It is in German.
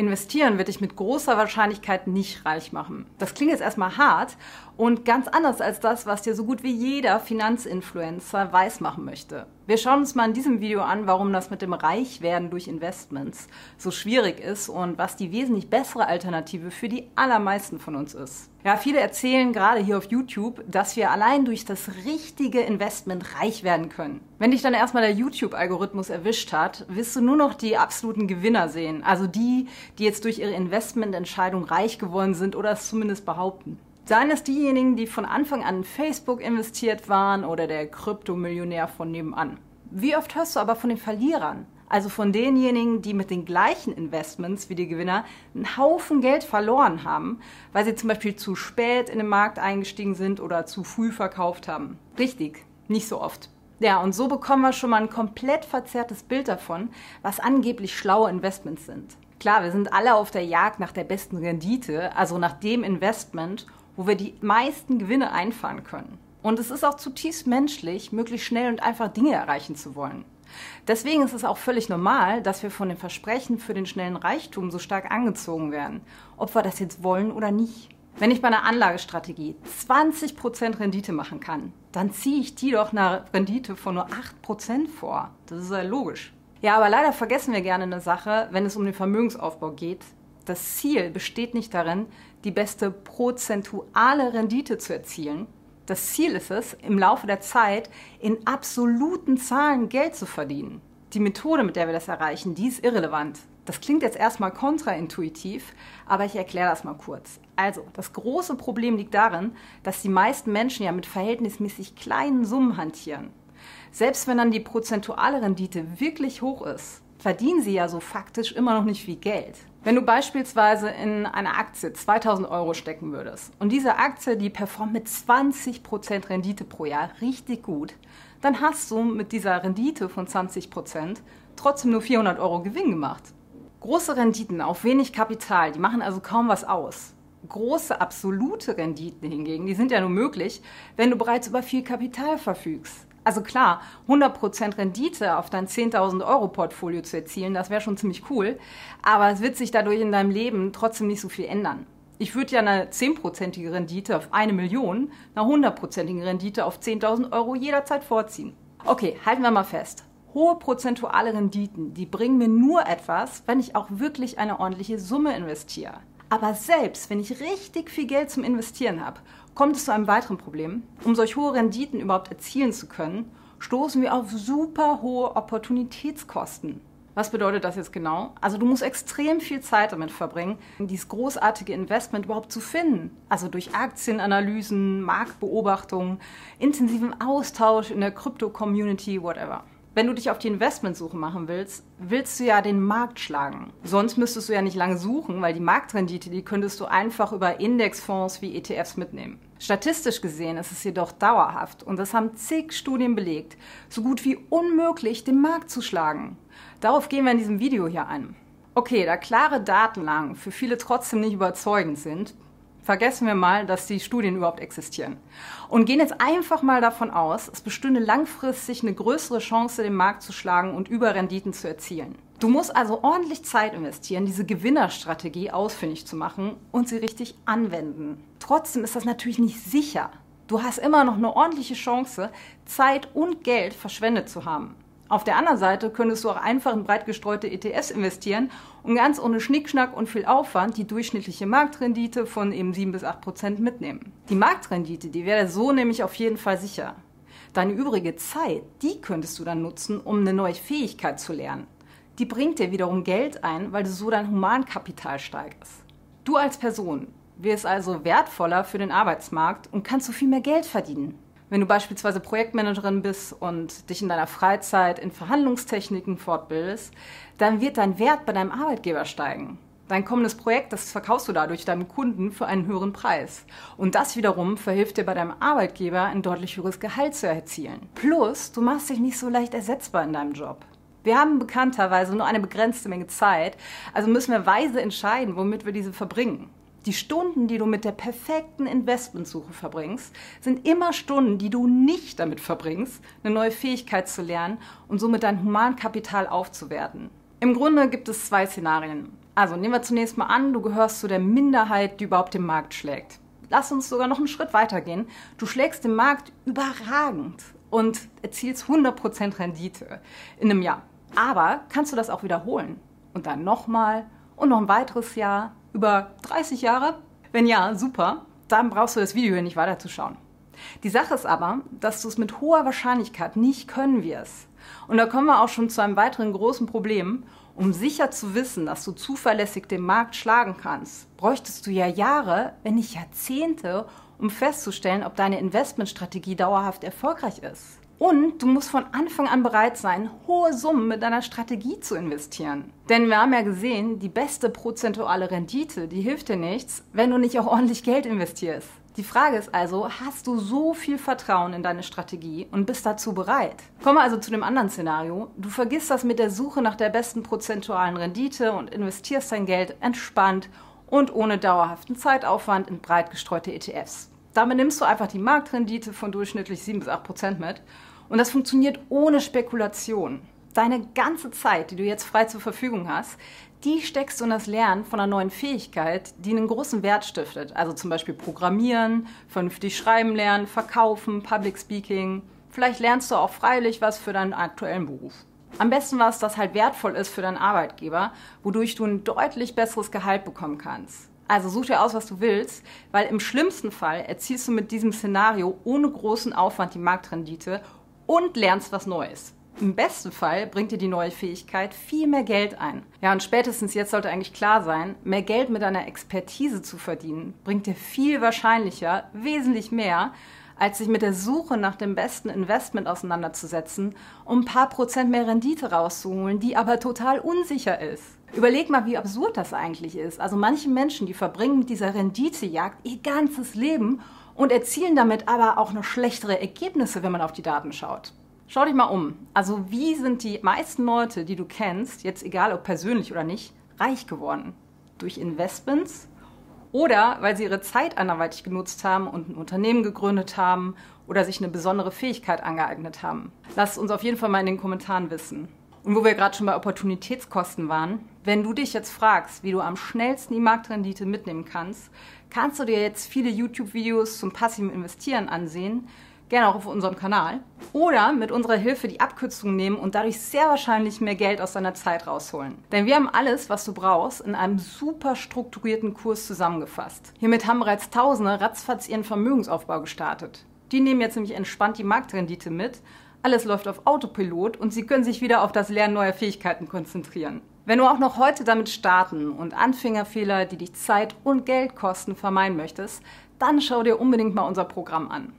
Investieren wird dich mit großer Wahrscheinlichkeit nicht reich machen. Das klingt jetzt erstmal hart und ganz anders als das, was dir so gut wie jeder Finanzinfluencer weismachen möchte. Wir schauen uns mal in diesem Video an, warum das mit dem Reichwerden durch Investments so schwierig ist und was die wesentlich bessere Alternative für die allermeisten von uns ist. Ja, viele erzählen gerade hier auf YouTube, dass wir allein durch das richtige Investment reich werden können. Wenn dich dann erstmal der YouTube-Algorithmus erwischt hat, wirst du nur noch die absoluten Gewinner sehen. Also die, die jetzt durch ihre Investmententscheidung reich geworden sind oder es zumindest behaupten. Seien es diejenigen, die von Anfang an in Facebook investiert waren oder der Kryptomillionär von nebenan. Wie oft hörst du aber von den Verlierern? Also von denjenigen, die mit den gleichen Investments wie die Gewinner einen Haufen Geld verloren haben, weil sie zum Beispiel zu spät in den Markt eingestiegen sind oder zu früh verkauft haben. Richtig, nicht so oft. Ja, und so bekommen wir schon mal ein komplett verzerrtes Bild davon, was angeblich schlaue Investments sind. Klar, wir sind alle auf der Jagd nach der besten Rendite, also nach dem Investment, wo wir die meisten Gewinne einfahren können. Und es ist auch zutiefst menschlich, möglichst schnell und einfach Dinge erreichen zu wollen. Deswegen ist es auch völlig normal, dass wir von den Versprechen für den schnellen Reichtum so stark angezogen werden, ob wir das jetzt wollen oder nicht. Wenn ich bei einer Anlagestrategie 20% Rendite machen kann, dann ziehe ich die doch einer Rendite von nur 8% vor. Das ist ja logisch. Ja, aber leider vergessen wir gerne eine Sache, wenn es um den Vermögensaufbau geht. Das Ziel besteht nicht darin, die beste prozentuale Rendite zu erzielen. Das Ziel ist es, im Laufe der Zeit in absoluten Zahlen Geld zu verdienen. Die Methode, mit der wir das erreichen, die ist irrelevant. Das klingt jetzt erstmal kontraintuitiv, aber ich erkläre das mal kurz. Also, das große Problem liegt darin, dass die meisten Menschen ja mit verhältnismäßig kleinen Summen hantieren. Selbst wenn dann die prozentuale Rendite wirklich hoch ist, verdienen sie ja so faktisch immer noch nicht viel Geld. Wenn du beispielsweise in eine Aktie 2000 Euro stecken würdest und diese Aktie, die performt mit 20% Rendite pro Jahr richtig gut, dann hast du mit dieser Rendite von 20% trotzdem nur 400 Euro Gewinn gemacht. Große Renditen auf wenig Kapital, die machen also kaum was aus. Große absolute Renditen hingegen, die sind ja nur möglich, wenn du bereits über viel Kapital verfügst. Also klar, 100% Rendite auf dein 10.000 Euro Portfolio zu erzielen, das wäre schon ziemlich cool. Aber es wird sich dadurch in deinem Leben trotzdem nicht so viel ändern. Ich würde ja eine 10%ige Rendite auf eine Million, eine 100%ige Rendite auf 10.000 Euro jederzeit vorziehen. Okay, halten wir mal fest. Hohe prozentuale Renditen, die bringen mir nur etwas, wenn ich auch wirklich eine ordentliche Summe investiere. Aber selbst wenn ich richtig viel Geld zum Investieren habe, kommt es zu einem weiteren Problem. Um solch hohe Renditen überhaupt erzielen zu können, stoßen wir auf super hohe Opportunitätskosten. Was bedeutet das jetzt genau? Also du musst extrem viel Zeit damit verbringen, dieses großartige Investment überhaupt zu finden. Also durch Aktienanalysen, Marktbeobachtungen, intensiven Austausch in der Krypto-Community, whatever. Wenn du dich auf die Investmentsuche machen willst, willst du ja den Markt schlagen. Sonst müsstest du ja nicht lange suchen, weil die Marktrendite, die könntest du einfach über Indexfonds wie ETFs mitnehmen. Statistisch gesehen ist es jedoch dauerhaft, und das haben zig Studien belegt, so gut wie unmöglich, den Markt zu schlagen. Darauf gehen wir in diesem Video hier ein. Okay, da klare Datenlagen für viele trotzdem nicht überzeugend sind, vergessen wir mal, dass die Studien überhaupt existieren. Und gehen jetzt einfach mal davon aus, es bestünde langfristig eine größere Chance, den Markt zu schlagen und Überrenditen zu erzielen. Du musst also ordentlich Zeit investieren, diese Gewinnerstrategie ausfindig zu machen und sie richtig anwenden. Trotzdem ist das natürlich nicht sicher. Du hast immer noch eine ordentliche Chance, Zeit und Geld verschwendet zu haben. Auf der anderen Seite könntest du auch einfach in breit gestreute ETFs investieren und ganz ohne Schnickschnack und viel Aufwand die durchschnittliche Marktrendite von eben 7 bis 8 Prozent mitnehmen. Die Marktrendite, die wäre so nämlich auf jeden Fall sicher. Deine übrige Zeit, die könntest du dann nutzen, um eine neue Fähigkeit zu lernen. Die bringt dir wiederum Geld ein, weil du so dein Humankapital steigerst. Du als Person wirst also wertvoller für den Arbeitsmarkt und kannst so viel mehr Geld verdienen. Wenn du beispielsweise Projektmanagerin bist und dich in deiner Freizeit in Verhandlungstechniken fortbildest, dann wird dein Wert bei deinem Arbeitgeber steigen. Dein kommendes Projekt, das verkaufst du dadurch deinem Kunden für einen höheren Preis. Und das wiederum verhilft dir bei deinem Arbeitgeber, ein deutlich höheres Gehalt zu erzielen. Plus, du machst dich nicht so leicht ersetzbar in deinem Job. Wir haben bekannterweise nur eine begrenzte Menge Zeit, also müssen wir weise entscheiden, womit wir diese verbringen. Die Stunden, die du mit der perfekten Investmentsuche verbringst, sind immer Stunden, die du nicht damit verbringst, eine neue Fähigkeit zu lernen und somit dein Humankapital aufzuwerten. Im Grunde gibt es zwei Szenarien. Also nehmen wir zunächst mal an, du gehörst zu der Minderheit, die überhaupt den Markt schlägt. Lass uns sogar noch einen Schritt weiter gehen. Du schlägst den Markt überragend und erzielst 100% Rendite in einem Jahr. Aber kannst du das auch wiederholen? Und dann nochmal und noch ein weiteres Jahr, über 30 Jahre? Wenn ja, super, dann brauchst du das Video hier nicht weiterzuschauen. Die Sache ist aber, dass du es mit hoher Wahrscheinlichkeit nicht können wirst. Und da kommen wir auch schon zu einem weiteren großen Problem. Um sicher zu wissen, dass du zuverlässig den Markt schlagen kannst, bräuchtest du ja Jahre, wenn nicht Jahrzehnte, um festzustellen, ob deine Investmentstrategie dauerhaft erfolgreich ist. Und du musst von Anfang an bereit sein, hohe Summen mit deiner Strategie zu investieren. Denn wir haben ja gesehen, die beste prozentuale Rendite, die hilft dir nichts, wenn du nicht auch ordentlich Geld investierst. Die Frage ist also, hast du so viel Vertrauen in deine Strategie und bist dazu bereit? Kommen wir also zu dem anderen Szenario. Du vergisst das mit der Suche nach der besten prozentualen Rendite und investierst dein Geld entspannt und ohne dauerhaften Zeitaufwand in breit gestreute ETFs. Damit nimmst du einfach die Marktrendite von durchschnittlich 7 bis 8 Prozent mit und das funktioniert ohne Spekulation. Deine ganze Zeit, die du jetzt frei zur Verfügung hast, die steckst du in das Lernen von einer neuen Fähigkeit, die einen großen Wert stiftet. Also zum Beispiel Programmieren, vernünftig schreiben lernen, verkaufen, Public Speaking. Vielleicht lernst du auch freilich was für deinen aktuellen Beruf. Am besten was, das halt wertvoll ist für deinen Arbeitgeber, wodurch du ein deutlich besseres Gehalt bekommen kannst. Also such dir aus, was du willst, weil im schlimmsten Fall erzielst du mit diesem Szenario ohne großen Aufwand die Marktrendite und lernst was Neues. Im besten Fall bringt dir die neue Fähigkeit viel mehr Geld ein. Ja, und spätestens jetzt sollte eigentlich klar sein, mehr Geld mit deiner Expertise zu verdienen, bringt dir viel wahrscheinlicher, wesentlich mehr, als sich mit der Suche nach dem besten Investment auseinanderzusetzen, um ein paar Prozent mehr Rendite rauszuholen, die aber total unsicher ist. Überleg mal, wie absurd das eigentlich ist. Also manche Menschen, die verbringen mit dieser Renditejagd ihr ganzes Leben und erzielen damit aber auch noch schlechtere Ergebnisse, wenn man auf die Daten schaut. Schau dich mal um. Also wie sind die meisten Leute, die du kennst, jetzt egal ob persönlich oder nicht, reich geworden? Durch Investments oder weil sie ihre Zeit anderweitig genutzt haben und ein Unternehmen gegründet haben oder sich eine besondere Fähigkeit angeeignet haben. Lass uns auf jeden Fall mal in den Kommentaren wissen. Und wo wir gerade schon bei Opportunitätskosten waren, wenn du dich jetzt fragst, wie du am schnellsten die Marktrendite mitnehmen kannst, kannst du dir jetzt viele YouTube-Videos zum passiven Investieren ansehen, gerne auch auf unserem Kanal. Oder mit unserer Hilfe die Abkürzung nehmen und dadurch sehr wahrscheinlich mehr Geld aus deiner Zeit rausholen. Denn wir haben alles, was du brauchst, in einem super strukturierten Kurs zusammengefasst. Hiermit haben bereits Tausende ratzfatz ihren Vermögensaufbau gestartet. Die nehmen jetzt nämlich entspannt die Marktrendite mit. Alles läuft auf Autopilot und sie können sich wieder auf das Lernen neuer Fähigkeiten konzentrieren. Wenn du auch noch heute damit starten und Anfängerfehler, die dich Zeit und Geld kosten, vermeiden möchtest, dann schau dir unbedingt mal unser Programm an.